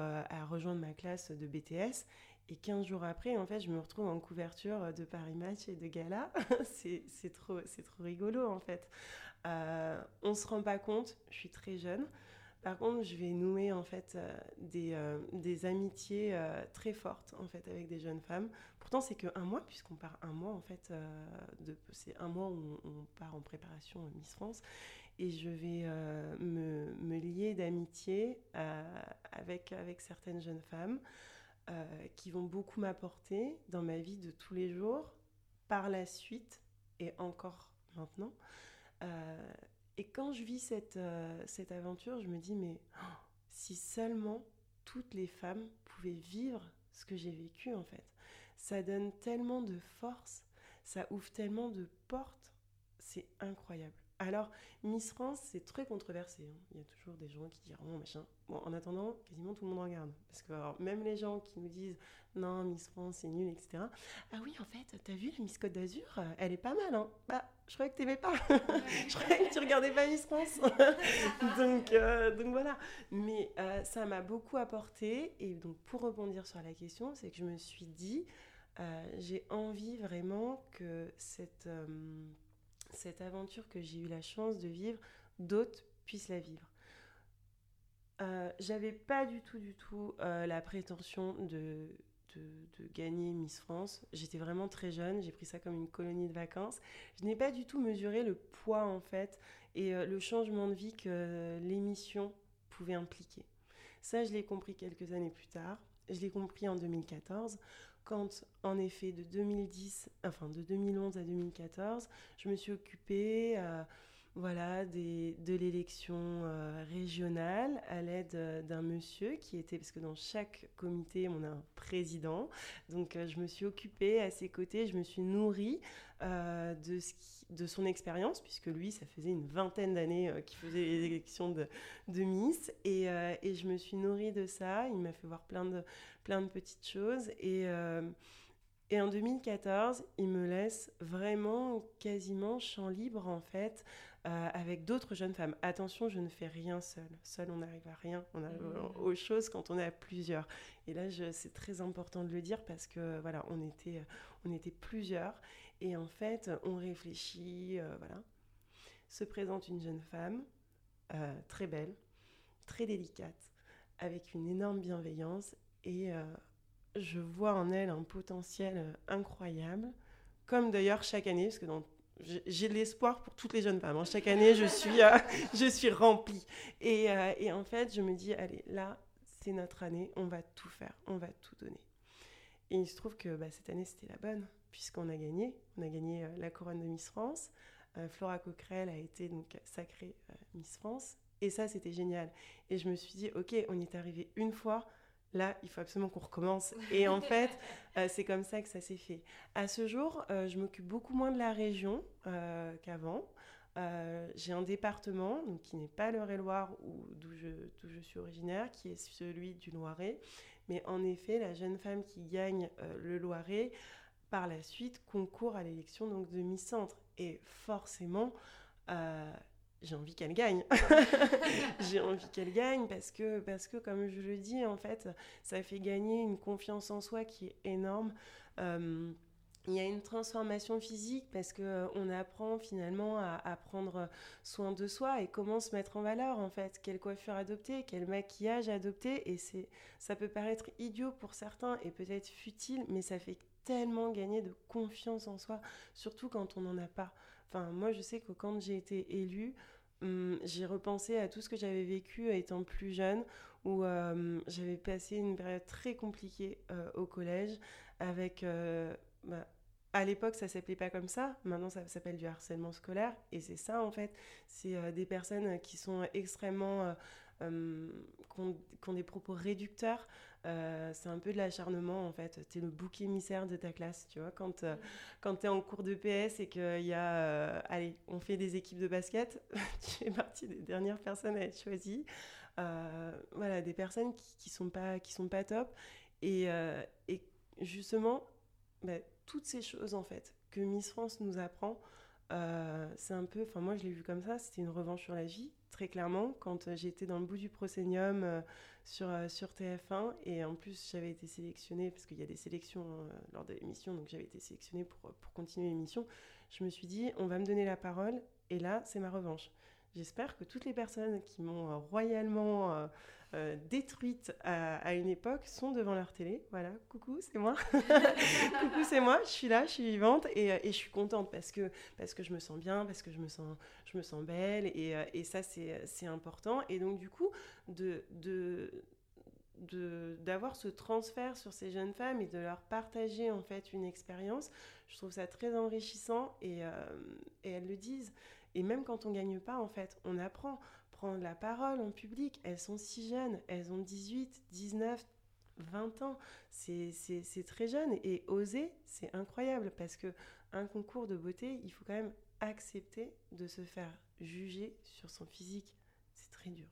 rejoindre ma classe de BTS. Et 15 jours après, en fait, je me retrouve en couverture de Paris Match et de Gala. (laughs) c'est trop, trop rigolo, en fait. Euh, on ne se rend pas compte, je suis très jeune. Par contre, je vais nouer, en fait, euh, des, euh, des, amitiés très fortes, en fait, avec des jeunes femmes. Pourtant, c'est qu'un mois, puisqu'on part un mois, en fait. c'est un mois où on, part en préparation Miss France. Et je vais me, lier d'amitié avec, certaines jeunes femmes. Euh, qui vont beaucoup m'apporter dans ma vie de tous les jours, par la suite et encore maintenant. Euh, et quand je vis cette, euh, cette aventure, je me dis, mais oh, si seulement toutes les femmes pouvaient vivre ce que j'ai vécu en fait. Ça donne tellement de force, ça ouvre tellement de portes, c'est incroyable. Alors, Miss France, c'est très controversé. Hein. Il y a toujours des gens qui diront machin. Bon, en attendant, quasiment tout le monde regarde. Parce que même les gens qui nous disent non, Miss France, c'est nul, etc. Ah oui, en fait, t'as vu la Miss Côte d'Azur Elle est pas mal, hein Bah, je croyais que t'aimais pas. (laughs) je croyais que tu regardais pas Miss France. (laughs) donc, euh, donc voilà. Mais euh, ça m'a beaucoup apporté. Et donc, pour rebondir sur la question, c'est que je me suis dit, euh, j'ai envie vraiment que cette cette aventure que j'ai eu la chance de vivre, d'autres puissent la vivre. Euh, j'avais pas du tout, du tout euh, la prétention de, de, gagner Miss France. J'étais vraiment très jeune, j'ai pris ça comme une colonie de vacances. Je n'ai pas du tout mesuré le poids en fait et euh, le changement de vie que l'émission pouvait impliquer. Ça, je l'ai compris quelques années plus tard. Je l'ai compris en 2014 quand, en effet, de 2010, enfin de 2011 à 2014, je me suis occupée euh, voilà, de l'élection euh, régionale à l'aide euh, d'un monsieur qui était, parce que dans chaque comité, on a un président, donc je me suis occupée à ses côtés, je me suis nourrie de, son expérience, puisque lui, ça faisait une vingtaine d'années qu'il faisait les élections de, de Miss, et, je me suis nourrie de ça, il m'a fait voir plein de, plein de petites choses. Et, euh, et en 2014, il me laisse vraiment quasiment champ libre, en fait, euh, avec d'autres jeunes femmes. Attention, je ne fais rien seule. Seule, on n'arrive à rien. On arrive mmh. aux choses quand on est à plusieurs. Et là, c'est très important de le dire parce que, voilà, on était, on était plusieurs. Et en fait, on réfléchit, euh, voilà. Se présente une jeune femme, très belle, très délicate, avec une énorme bienveillance et euh, je vois en elle un potentiel euh, incroyable, comme d'ailleurs chaque année, parce que j'ai de l'espoir pour toutes les jeunes femmes. Hein. Chaque année, je suis, euh, (laughs) je suis remplie. Et, et, en fait, je me dis, allez, là, c'est notre année, on va tout faire, on va tout donner. Et il se trouve que bah, cette année, c'était la bonne, puisqu'on a gagné. On a gagné la couronne de Miss France. Flora Coquerel a été donc sacrée Miss France. Et ça, c'était génial. Et je me suis dit, ok, on y est arrivé une fois, là, il faut absolument qu'on recommence. Et en (laughs) fait, euh, c'est comme ça que ça s'est fait. À ce jour, euh, je m'occupe beaucoup moins de la région euh, qu'avant. j'ai un département donc, qui n'est pas le et loire d'où je, je, suis originaire, qui est celui du Loiret. Mais en effet, la jeune femme qui gagne le Loiret, par la suite, concourt à l'élection donc, de Miss Centre. Et forcément, j'ai envie qu'elle gagne. (laughs) j'ai envie qu'elle gagne parce que, parce que, comme je le dis, en fait, ça fait gagner une confiance en soi qui est énorme. Euh, il y a une transformation physique parce que euh, on apprend finalement à, prendre soin de soi et comment se mettre en valeur en fait, quelle coiffure adopter, quel maquillage adopter et c'est ça peut paraître idiot pour certains et peut-être futile mais ça fait tellement gagner de confiance en soi surtout quand on n'en a pas. Enfin, moi, je sais que quand j'ai été élue, hum, j'ai repensé à tout ce que j'avais vécu étant plus jeune, où euh, j'avais passé une période très compliquée euh, au collège, avec... Euh, bah, à l'époque, ça s'appelait pas comme ça. Maintenant, ça s'appelle du harcèlement scolaire. Et c'est ça, en fait. C'est des personnes qui sont extrêmement... Qui ont, des propos réducteurs, euh, c'est un peu de l'acharnement en fait. Tu es le bouc émissaire de ta classe, tu vois. Quand, euh, quand tu es en cours de PS et qu'il y a, euh, allez, on fait des équipes de basket, (laughs) tu fais partie des dernières personnes à être choisies. voilà, des personnes qui, qui sont pas, qui sont pas top. Et, et justement, bah, toutes ces choses en fait que Miss France nous apprend, c'est un peu, enfin moi je l'ai vu comme ça, c'était une revanche sur la vie, très clairement, quand j'étais dans le bout du proscenium sur, sur TF1, et en plus j'avais été sélectionnée, parce qu'il y a des sélections lors de l'émission, donc j'avais été sélectionnée pour, pour continuer l'émission, je me suis dit, on va me donner la parole, et là, c'est ma revanche. J'espère que toutes les personnes qui m'ont royalement euh, détruites à, une époque sont devant leur télé. Voilà, coucou, c'est moi. (laughs) coucou, c'est moi. Je suis là, je suis vivante et, euh, je suis contente parce que, parce que je me sens bien, parce que je me sens, je me sens belle et, euh, et ça, c'est important. Et donc, du coup, de, de d'avoir ce transfert sur ces jeunes femmes et de leur partager en fait une expérience, je trouve ça très enrichissant et, et elles le disent. Et même quand on gagne pas, en fait, on apprend prendre la parole en public. Elles sont si jeunes, elles ont 18, 19, 20 ans. C'est très jeune et oser, c'est incroyable parce que un concours de beauté, il faut quand même accepter de se faire juger sur son physique. C'est très dur.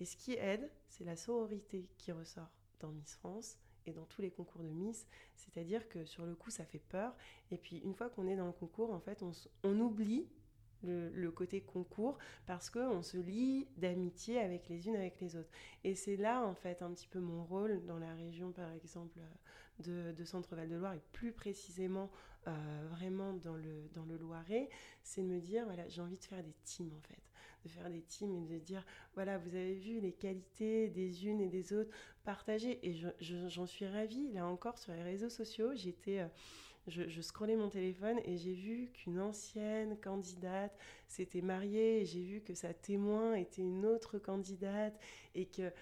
Et ce qui aide, c'est la sororité qui ressort dans Miss France et dans tous les concours de Miss. C'est-à-dire que sur le coup, ça fait peur. Et puis, une fois qu'on est dans le concours, en fait, on, on oublie le, côté concours parce qu'on se lie d'amitié avec les unes avec les autres. Et c'est là, en fait, un petit peu mon rôle dans la région, par exemple, de, Centre-Val de Loire et plus précisément euh, vraiment dans le, dans le Loiret, c'est de me dire, voilà, j'ai envie de faire des teams, en fait. De faire des teams et de dire voilà vous avez vu les qualités des unes et des autres partagées et j'en suis ravie là encore sur les réseaux sociaux. J'étais euh, je, scrollais mon téléphone et j'ai vu qu'une ancienne candidate s'était mariée et j'ai vu que sa témoin était une autre candidate et que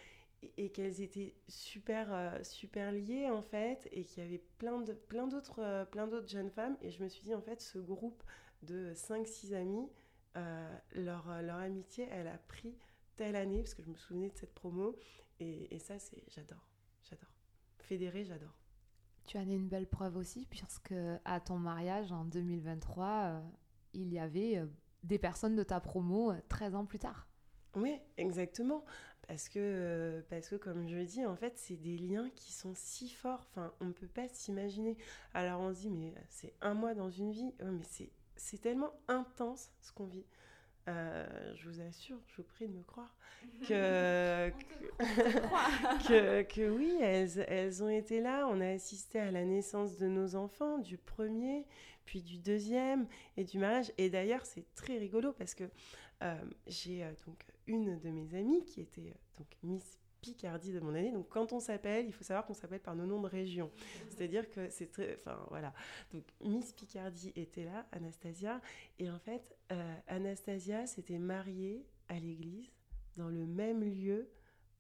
et qu'elles étaient super euh, super liées en fait et qu'il y avait plein de plein d'autres euh, plein d'autres jeunes femmes. Et je me suis dit en fait ce groupe de 5 6 amis euh, leur, leur amitié elle a pris telle année parce que je me souvenais de cette promo. Et, et ça c'est j'adore j'adore. Fédérer j'adore tu en es une belle preuve aussi, puisque à ton mariage en 2023, euh, il y avait euh, des personnes de ta promo 13 euh, ans plus tard. Oui, exactement. Parce que, parce que, comme je dis, en fait, c'est des liens qui sont si forts. Enfin, on ne peut pas s'imaginer. Alors, on se dit, mais c'est un mois dans une vie. mais c'est tellement intense ce qu'on vit. Euh, je vous assure, je vous prie de me croire, (laughs) que, (laughs) que, que, oui, elles, elles, ont été là. On a assisté à la naissance de nos enfants, du premier, puis du deuxième, et du mariage. Et d'ailleurs, c'est très rigolo parce que euh, j'ai euh, donc une de mes amies qui était donc Miss Picardie de mon année. Donc quand on s'appelle, il faut savoir qu'on s'appelle par nos noms de région. (laughs) C'est-à-dire que c'est très... Enfin voilà. Donc Miss Picardie était là, Anastasia. Et en fait, euh, Anastasia s'était mariée à l'église dans le même lieu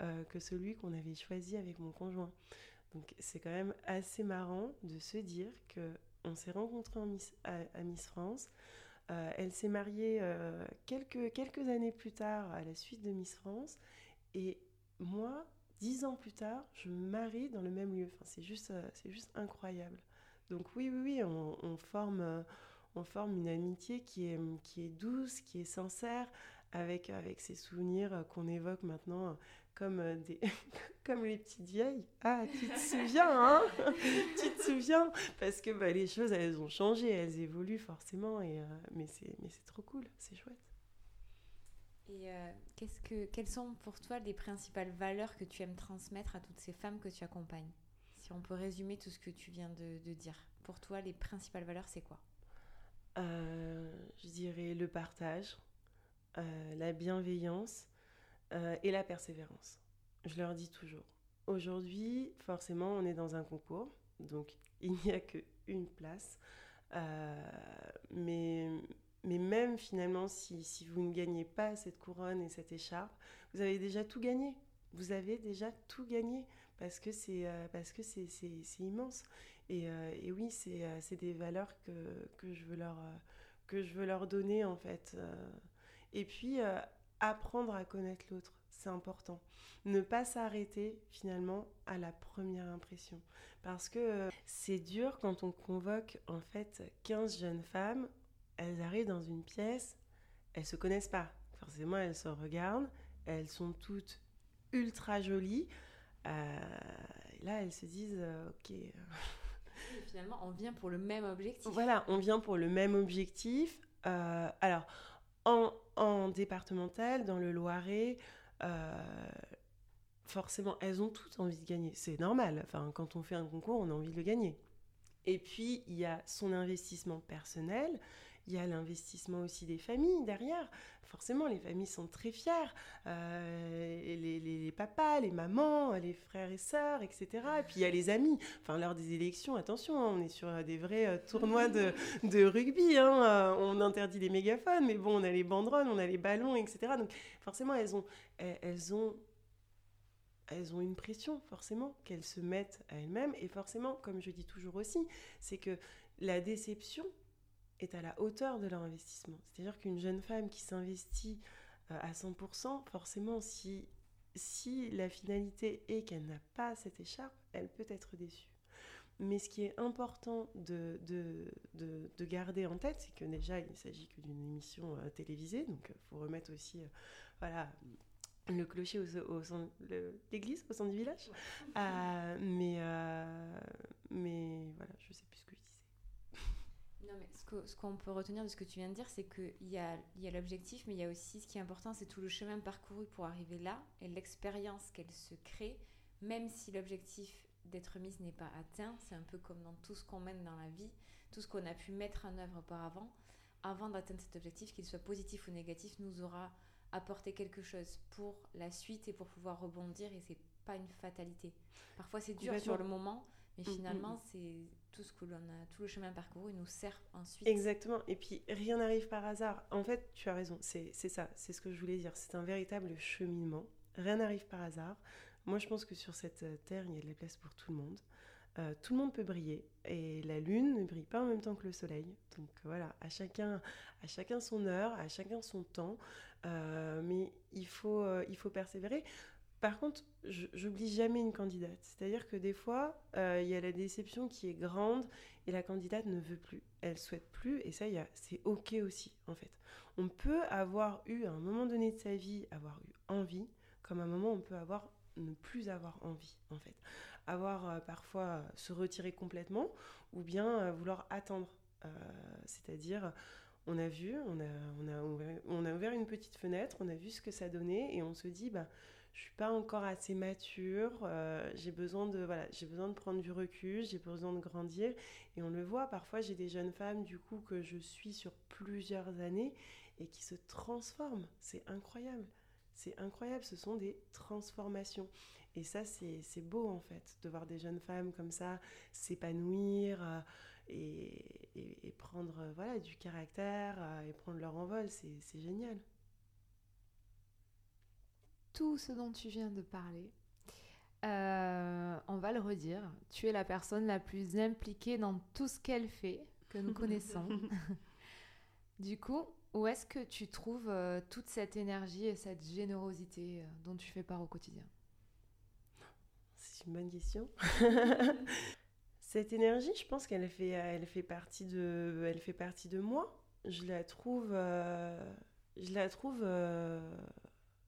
euh, que celui qu'on avait choisi avec mon conjoint. Donc c'est quand même assez marrant de se dire que on s'est rencontrés Miss, à, Miss France. Euh, elle s'est mariée quelques, quelques années plus tard à la suite de Miss France. Et moi, dix ans plus tard, je me marie dans le même lieu. Enfin, c'est juste, euh, c'est juste incroyable. Donc oui, oui, oui, on, forme, euh, on forme une amitié qui est, qui est douce, qui est sincère, avec, avec ces souvenirs euh, qu'on évoque maintenant comme, des, (laughs) comme les petites vieilles. Ah, tu te (laughs) souviens, hein? Tu te souviens? Parce que bah, les choses, elles ont changé, elles évoluent forcément, et, mais c'est trop cool, c'est chouette. Et euh, qu'est-ce que, quelles sont pour toi les principales valeurs que tu aimes transmettre à toutes ces femmes que tu accompagnes? Si on peut résumer tout ce que tu viens de, dire. Pour toi, les principales valeurs, c'est quoi? Euh, Je dirais le partage, euh, la bienveillance et la persévérance. Je leur dis toujours. Aujourd'hui, forcément, on est dans un concours, donc (laughs) il n'y a qu'une place. mais mais même finalement, si, si, vous ne gagnez pas cette couronne et cette écharpe, vous avez déjà tout gagné. Vous avez déjà tout gagné parce que c'est euh, c'est immense. Et, euh, et oui, c'est euh, des valeurs que, que, je veux leur, que je veux leur donner en fait. Et puis, apprendre à connaître l'autre, c'est important. Ne pas s'arrêter finalement à la première impression. Parce que c'est dur quand on convoque en fait 15 jeunes femmes elles arrivent dans une pièce, elles se connaissent pas. Forcément, elles se regardent, elles sont toutes ultra jolies. Euh, là, elles se disent, euh, ok. finalement, on vient pour le même objectif. Voilà, on vient pour le même objectif. Euh, alors, en, en départemental, dans le Loiret, forcément, elles ont toutes envie de gagner. C'est normal. Enfin, quand on fait un concours, on a envie de le gagner. Et puis, il y a son investissement personnel, il y a l'investissement aussi des familles derrière. Forcément, les familles sont très fières. Euh, les, papas, les mamans, les frères et sœurs, etc. Et puis il y a les amis. Enfin, lors des élections, attention, hein, on est sur des vrais euh, tournois de, rugby. Hein, euh, on interdit les mégaphones, mais bon, on a les banderoles, on a les ballons, etc. Donc forcément, elles ont, elles ont elles ont une pression, forcément, qu'elles se mettent à elles-mêmes. Et forcément, comme je dis toujours aussi, c'est que la déception est à la hauteur de leur investissement. C'est-à-dire qu'une jeune femme qui s'investit euh, à 100%, forcément, si, si la finalité est qu'elle n'a pas cette écharpe, elle peut être déçue. Mais ce qui est important de, de, de, garder en tête, c'est que déjà, il ne s'agit que d'une émission euh, télévisée, donc il faut remettre aussi euh, voilà, le clocher au, au, l'église au centre du village. Euh, mais, euh, mais voilà, je sais plus ce que je disais. Non, mais ce, qu'on peut retenir de ce que tu viens de dire, c'est qu'il y a, y a l'objectif, mais il y a aussi ce qui est important, c'est tout le chemin parcouru pour arriver là et l'expérience qu'elle se crée, même si l'objectif d'être mise n'est pas atteint. C'est un peu comme dans tout ce qu'on mène dans la vie, tout ce qu'on a pu mettre en œuvre auparavant. Avant d'atteindre cet objectif, qu'il soit positif ou négatif, nous aura apporter quelque chose pour la suite et pour pouvoir rebondir et c'est pas une fatalité. Parfois c'est dur sur le moment, mais mm, mm, finalement mm. c'est tout ce que l'on a, tout le chemin parcouru nous sert ensuite. Exactement. Et puis rien n'arrive par hasard. En fait, tu as raison. C'est ça. C'est ce que je voulais dire. C'est un véritable cheminement. Rien n'arrive par hasard. Moi, je pense que sur cette euh, terre, il y a de la place pour tout le monde. Euh, tout le monde peut briller et la lune ne brille pas en même temps que le soleil. Donc voilà, à chacun, à chacun son heure, à chacun son temps. Euh, mais il faut, il faut persévérer. Par contre, j'oublie jamais une candidate. C'est-à-dire que des fois, euh, il y a la déception qui est grande et la candidate ne veut plus. Elle souhaite plus et ça, c'est OK aussi, en fait. On peut avoir eu, à un moment donné de sa vie, avoir eu envie, comme à un moment, on peut avoir ne plus avoir envie, en fait. Avoir parfois se retirer complètement ou bien vouloir attendre. C'est-à-dire on a vu, on a, on, a ouvert, on a ouvert une petite fenêtre, on a vu ce que ça donnait et on se dit, bah, je suis pas encore assez mature, euh, j'ai besoin de voilà, j'ai besoin de prendre du recul, j'ai besoin de grandir et on le voit parfois j'ai des jeunes femmes du coup que je suis sur plusieurs années et qui se transforment, c'est incroyable. C'est incroyable, ce sont des transformations. Et ça, c'est beau en fait, de voir des jeunes femmes comme ça s'épanouir, euh, et, prendre euh, voilà, du caractère et prendre leur envol. C'est génial. Tout ce dont tu viens de parler, euh, on va le redire, tu es la personne la plus impliquée dans tout ce qu'elle fait, que nous connaissons. (laughs) du coup, où est-ce que tu trouves toute cette énergie et cette générosité dont tu fais part au quotidien? C'est une bonne question. (laughs) Cette énergie, je pense qu'elle fait, elle fait, partie de, elle fait partie de moi. Je la trouve, euh, je la trouve, euh,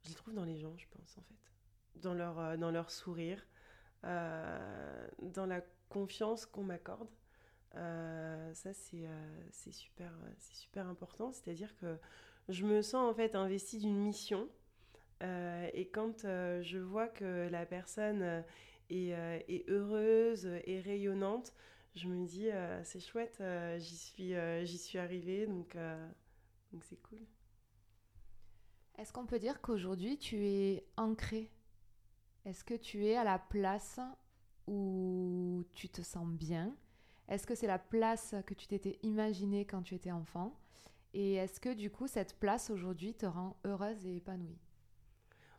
je la trouve dans les gens, je pense en fait, dans leur, euh, dans leur sourire, dans la confiance qu'on m'accorde. ça c'est, c'est super, super important. C'est-à-dire que je me sens en fait investie d'une mission. et quand je vois que la personne euh, et, heureuse et rayonnante, je me dis euh, c'est chouette, euh, j'y suis, j'y suis arrivée, donc c'est cool. Est-ce qu'on peut dire qu'aujourd'hui tu es ancrée Est-ce que tu es à la place où tu te sens bien? Est-ce que c'est la place que tu t'étais imaginée quand tu étais enfant? Et est-ce que du coup cette place aujourd'hui te rend heureuse et épanouie?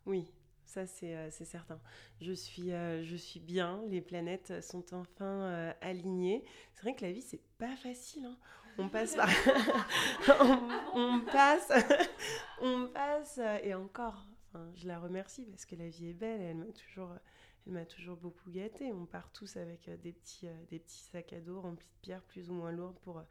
Oui, ça euh, c'est certain. Je suis, euh, je suis bien, les planètes sont enfin euh, alignées. C'est vrai que la vie c'est pas facile. Hein. On passe par... (laughs) on, passe, (laughs) on passe, et encore, je la remercie parce que la vie est belle, elle m'a toujours, elle m'a toujours beaucoup gâtée. On part tous avec des petits, des petits sacs à dos remplis de pierres plus ou moins lourdes pour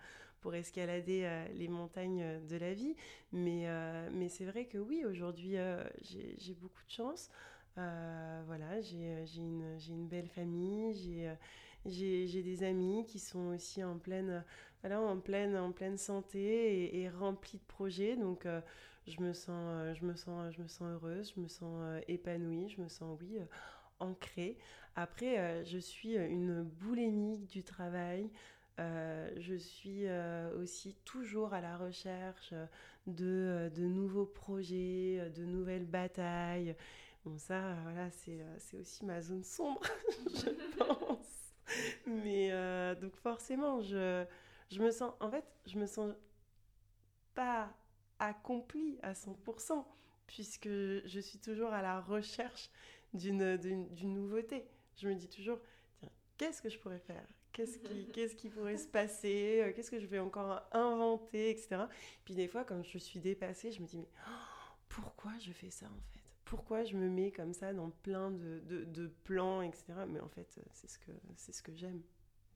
pour escalader euh, les montagnes euh, de la vie. Mais, euh, mais c'est vrai que oui, aujourd'hui, j'ai beaucoup de chance. voilà, j'ai une, une, belle famille, j'ai des amis qui sont aussi en pleine, voilà, en pleine, en pleine santé et, remplis de projets. Donc, je me sens, je me sens, je me sens heureuse, je me sens épanouie, je me sens, oui, ancrée. Après, je suis une boulémique du travail. je suis aussi toujours à la recherche de, de, nouveaux projets, de nouvelles batailles. Bon, ça, voilà, c'est aussi ma zone sombre, (laughs) je (laughs) pense. Mais donc forcément, je, je me sens, en fait, je me sens pas accomplie à 100%, puisque je suis toujours à la recherche d'une nouveauté. Je me dis toujours, tiens, qu'est-ce que je pourrais faire? Qu'est-ce qui, (laughs) qu'est-ce qui pourrait se passer? Qu'est-ce que je vais encore inventer, etc. Puis des fois, quand je suis dépassée, je me dis, mais oh, (gasps) pourquoi je fais ça en fait? Pourquoi je me mets comme ça dans plein de, de, de plans, etc. Mais en fait, c'est ce que, c'est ce que j'aime.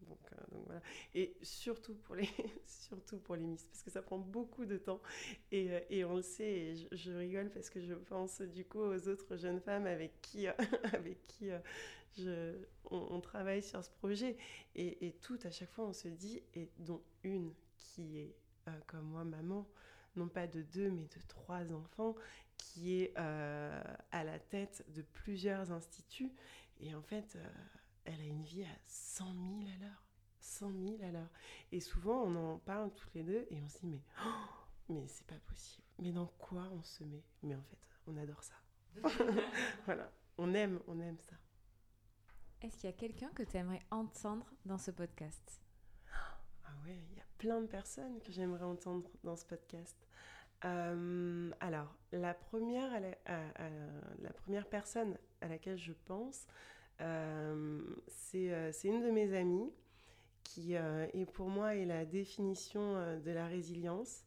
Donc, euh, donc, voilà. Et surtout pour les, (laughs) surtout pour les Miss, parce que ça prend beaucoup de temps. Et, euh, et on le sait, je, rigole parce que je pense du coup aux autres jeunes femmes avec qui, (laughs) avec qui euh, je, on, travaille sur ce projet. Et, et toutes, à chaque fois, on se dit, et dont une qui est comme moi, maman, non pas de deux, mais de trois enfants, qui est à la tête de plusieurs instituts. Et en fait, elle a une vie à 100 000 à l'heure. 100 000 à l'heure. Et souvent, on en parle toutes les deux et on se dit, mais, oh, mais c'est pas possible. Mais dans quoi on se met? Mais en fait, on adore ça. (laughs) voilà, on aime, on aime ça. Est-ce qu'il y a quelqu'un que tu aimerais entendre dans ce podcast? Ah ouais, il y a plein de personnes que j'aimerais entendre dans ce podcast. Euh, alors, la première, la première personne à laquelle je pense, euh, euh, c'est une de mes amies qui euh, est pour moi est la définition de la résilience.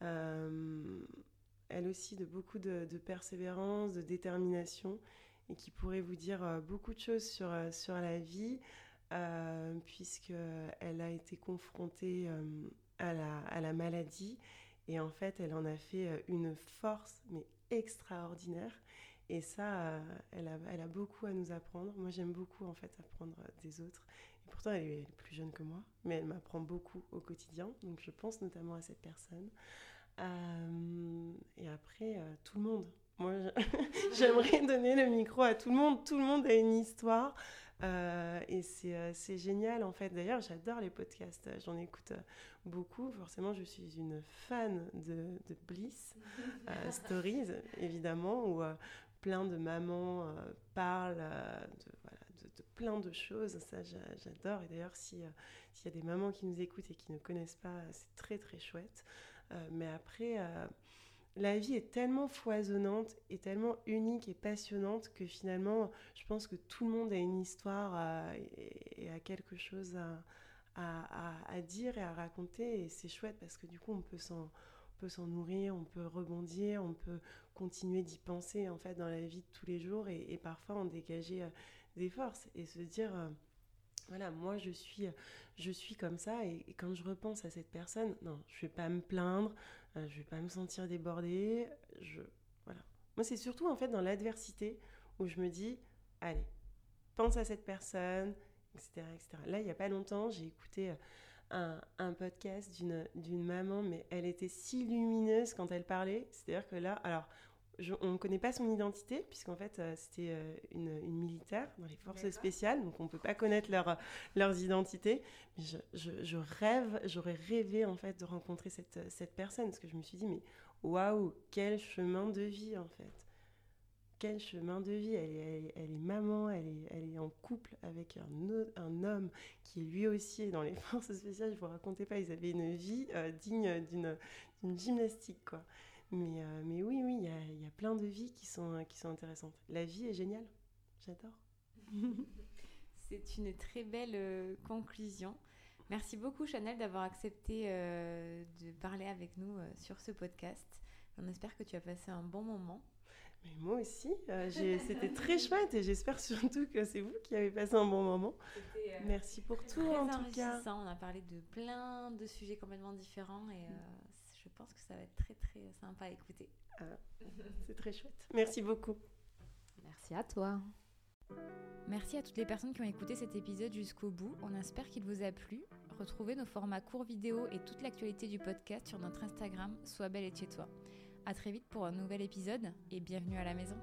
elle aussi de beaucoup de, persévérance, de détermination et qui pourrait vous dire beaucoup de choses sur, sur la vie puisqu'elle a été confrontée à, la, à la maladie et en fait elle en a fait une force mais extraordinaire et ça, euh, elle, a, elle, a, beaucoup à nous apprendre. Moi, j'aime beaucoup, en fait, apprendre des autres. Et pourtant, elle est, plus jeune que moi, mais elle m'apprend beaucoup au quotidien. Donc, je pense notamment à cette personne. Euh, et après, euh, tout le monde. Moi, (laughs) j'aimerais donner le micro à tout le monde. Tout le monde a une histoire. et c'est génial, en fait. D'ailleurs, j'adore les podcasts. J'en écoute beaucoup. Forcément, je suis une fan de, de Bliss (laughs) Stories, évidemment, où plein de mamans euh, parlent euh, de, voilà, de, plein de choses. Ça, j'adore. Et d'ailleurs, s'il y a des mamans qui nous écoutent et qui ne connaissent pas, c'est très, très chouette. Euh, mais après, la vie est tellement foisonnante et tellement unique et passionnante que finalement, je pense que tout le monde a une histoire et, a quelque chose à, à, à, dire et à raconter. Et c'est chouette parce que du coup, on peut s'en peut s'en nourrir, on peut rebondir, on peut continuer d'y penser en fait dans la vie de tous les jours et, parfois en dégager euh, des forces et se dire euh, voilà moi je suis je suis comme ça et, quand je repense à cette personne non je vais pas me plaindre euh, je vais pas me sentir débordée je voilà. Moi c'est surtout en fait dans l'adversité où je me dis allez pense à cette personne etc etc là il y a pas longtemps j'ai écouté un, podcast d'une maman, mais elle était si lumineuse quand elle parlait. C'est-à-dire que là, alors, on ne connaît pas son identité, puisqu'en fait, euh, c'était euh, une, militaire dans les forces spéciales, donc on ne peut pas connaître leur, leurs identités. Mais je, je, rêve, j'aurais rêvé en fait de rencontrer cette, cette personne, parce que je me suis dit, mais waouh, quel chemin de vie en fait quel chemin de vie. Elle est, maman, elle est, en couple avec un, homme qui lui aussi est dans les (laughs) forces spéciales. Je vous racontais pas, ils avaient une vie euh, digne d'une gymnastique. Quoi. Mais, euh, mais oui, oui, il y a, y a, plein de vies qui sont, qui sont intéressantes. La vie est géniale. J'adore. (laughs) C'est une très belle euh, conclusion. Merci beaucoup Chanel d'avoir accepté de parler avec nous sur ce podcast. On espère que tu as passé un bon moment. Mais moi aussi, euh, c'était très chouette et j'espère surtout que c'est vous qui avez passé un bon moment. Euh, Merci pour tout en tout cas. On a parlé de plein de sujets complètement différents et euh, je pense que ça va être très très sympa à écouter. Ah, c'est très chouette. Merci beaucoup. Merci à toi. Merci à toutes les personnes qui ont écouté cet épisode jusqu'au bout. On espère qu'il vous a plu. Retrouvez nos formats courts vidéo et toute l'actualité du podcast sur notre Instagram Sois belle et chez toi. À très vite pour un nouvel épisode et bienvenue à la maison.